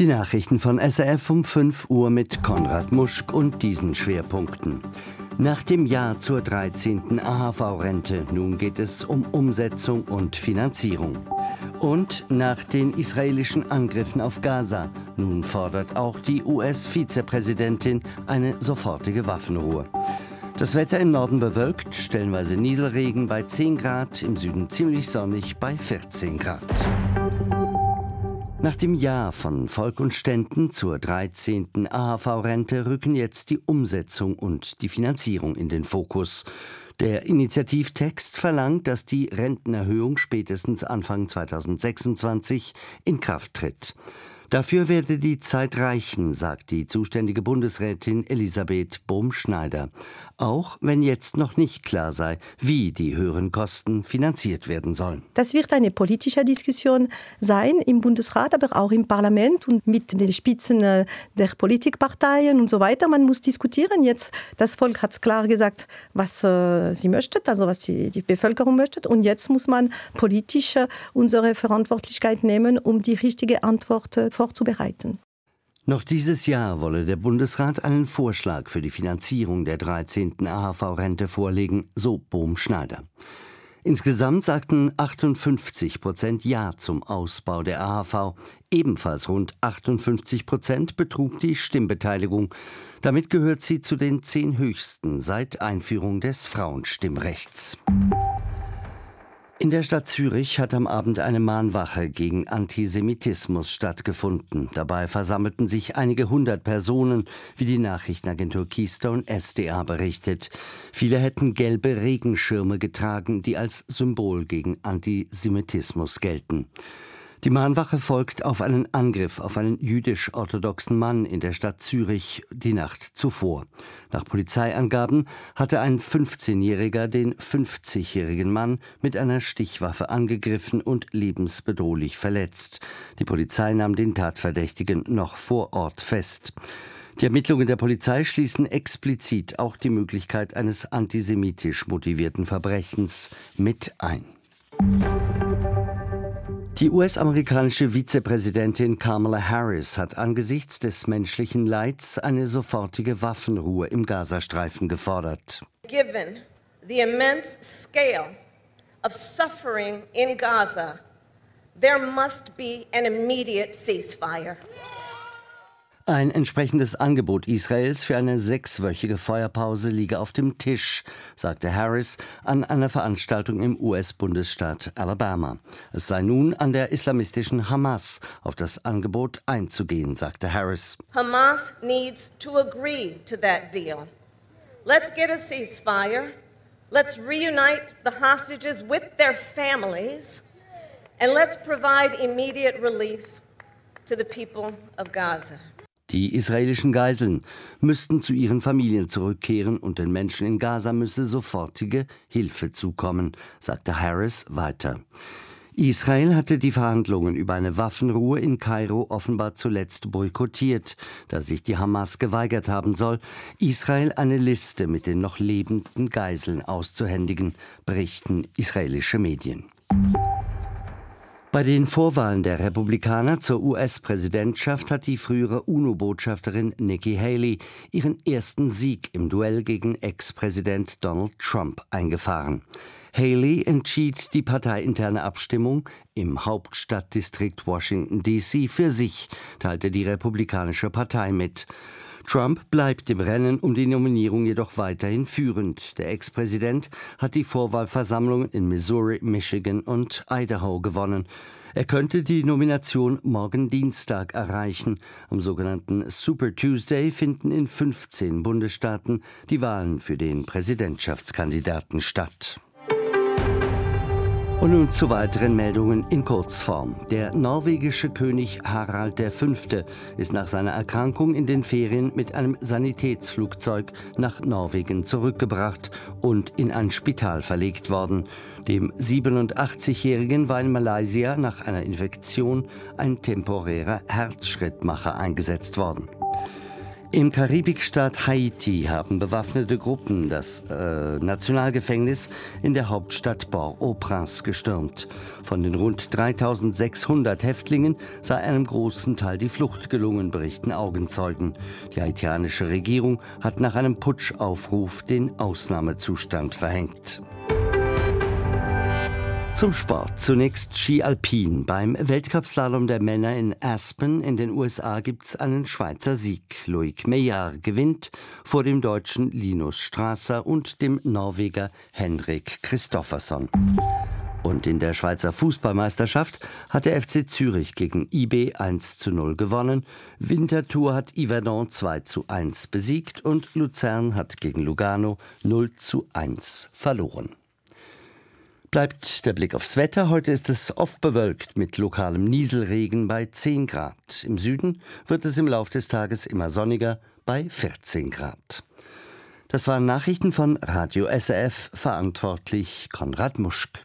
Die Nachrichten von SRF um 5 Uhr mit Konrad Muschk und diesen Schwerpunkten. Nach dem Jahr zur 13. AHV-Rente, nun geht es um Umsetzung und Finanzierung. Und nach den israelischen Angriffen auf Gaza, nun fordert auch die US-Vizepräsidentin eine sofortige Waffenruhe. Das Wetter im Norden bewölkt, stellenweise Nieselregen bei 10 Grad, im Süden ziemlich sonnig bei 14 Grad. Nach dem Jahr von Volk und Ständen zur 13. AHV-Rente rücken jetzt die Umsetzung und die Finanzierung in den Fokus. Der Initiativtext verlangt, dass die Rentenerhöhung spätestens Anfang 2026 in Kraft tritt. Dafür werde die Zeit reichen, sagt die zuständige Bundesrätin Elisabeth Bohm-Schneider. Auch wenn jetzt noch nicht klar sei, wie die höheren Kosten finanziert werden sollen. Das wird eine politische Diskussion sein im Bundesrat, aber auch im Parlament und mit den Spitzen äh, der Politikparteien und so weiter. Man muss diskutieren. Jetzt, das Volk hat klar gesagt, was äh, sie möchte, also was die, die Bevölkerung möchte. Und jetzt muss man politisch äh, unsere Verantwortlichkeit nehmen, um die richtige Antwort zu vorzubereiten. Noch dieses Jahr wolle der Bundesrat einen Vorschlag für die Finanzierung der 13. AHV-Rente vorlegen, so Bohm Schneider. Insgesamt sagten 58 Prozent Ja zum Ausbau der AHV. Ebenfalls rund 58 Prozent betrug die Stimmbeteiligung. Damit gehört sie zu den zehn höchsten seit Einführung des Frauenstimmrechts. In der Stadt Zürich hat am Abend eine Mahnwache gegen Antisemitismus stattgefunden. Dabei versammelten sich einige hundert Personen, wie die Nachrichtenagentur Keystone SDA berichtet. Viele hätten gelbe Regenschirme getragen, die als Symbol gegen Antisemitismus gelten. Die Mahnwache folgt auf einen Angriff auf einen jüdisch-orthodoxen Mann in der Stadt Zürich die Nacht zuvor. Nach Polizeiangaben hatte ein 15-Jähriger den 50-jährigen Mann mit einer Stichwaffe angegriffen und lebensbedrohlich verletzt. Die Polizei nahm den Tatverdächtigen noch vor Ort fest. Die Ermittlungen der Polizei schließen explizit auch die Möglichkeit eines antisemitisch motivierten Verbrechens mit ein. Die US-amerikanische Vizepräsidentin Kamala Harris hat angesichts des menschlichen Leids eine sofortige Waffenruhe im Gazastreifen gefordert. Given the immense scale of suffering in Gaza, there must be an immediate ceasefire. Ein entsprechendes Angebot Israels für eine sechswöchige Feuerpause liege auf dem Tisch, sagte Harris an einer Veranstaltung im US-Bundesstaat Alabama. Es sei nun an der islamistischen Hamas, auf das Angebot einzugehen, sagte Harris. Hamas needs to agree to that deal. Let's get a ceasefire. Let's reunite the hostages with their families. And let's provide immediate relief to the people of Gaza. Die israelischen Geiseln müssten zu ihren Familien zurückkehren und den Menschen in Gaza müsse sofortige Hilfe zukommen, sagte Harris weiter. Israel hatte die Verhandlungen über eine Waffenruhe in Kairo offenbar zuletzt boykottiert, da sich die Hamas geweigert haben soll, Israel eine Liste mit den noch lebenden Geiseln auszuhändigen, berichten israelische Medien. Bei den Vorwahlen der Republikaner zur US-Präsidentschaft hat die frühere UNO-Botschafterin Nikki Haley ihren ersten Sieg im Duell gegen Ex-Präsident Donald Trump eingefahren. Haley entschied die parteiinterne Abstimmung im Hauptstadtdistrikt Washington DC für sich, teilte die Republikanische Partei mit. Trump bleibt im Rennen um die Nominierung jedoch weiterhin führend. Der Ex-Präsident hat die Vorwahlversammlungen in Missouri, Michigan und Idaho gewonnen. Er könnte die Nomination morgen Dienstag erreichen. Am sogenannten Super Tuesday finden in 15 Bundesstaaten die Wahlen für den Präsidentschaftskandidaten statt. Und nun zu weiteren Meldungen in Kurzform. Der norwegische König Harald V. ist nach seiner Erkrankung in den Ferien mit einem Sanitätsflugzeug nach Norwegen zurückgebracht und in ein Spital verlegt worden. Dem 87-Jährigen war in Malaysia nach einer Infektion ein temporärer Herzschrittmacher eingesetzt worden. Im Karibikstaat Haiti haben bewaffnete Gruppen das äh, Nationalgefängnis in der Hauptstadt Port-au-Prince gestürmt. Von den rund 3600 Häftlingen sei einem großen Teil die Flucht gelungen, berichten Augenzeugen. Die haitianische Regierung hat nach einem Putschaufruf den Ausnahmezustand verhängt. Zum Sport. Zunächst Ski Alpin. Beim Weltcupslalom der Männer in Aspen in den USA gibt es einen Schweizer Sieg. Loic Meillard gewinnt vor dem deutschen Linus Strasser und dem Norweger Henrik Christoffersson. Und in der Schweizer Fußballmeisterschaft hat der FC Zürich gegen IB 1 zu 0 gewonnen. Winterthur hat Yverdon 2 zu 1 besiegt und Luzern hat gegen Lugano 0 zu 1 verloren. Bleibt der Blick aufs Wetter. Heute ist es oft bewölkt mit lokalem Nieselregen bei 10 Grad. Im Süden wird es im Laufe des Tages immer sonniger bei 14 Grad. Das waren Nachrichten von Radio SRF, verantwortlich Konrad Muschk.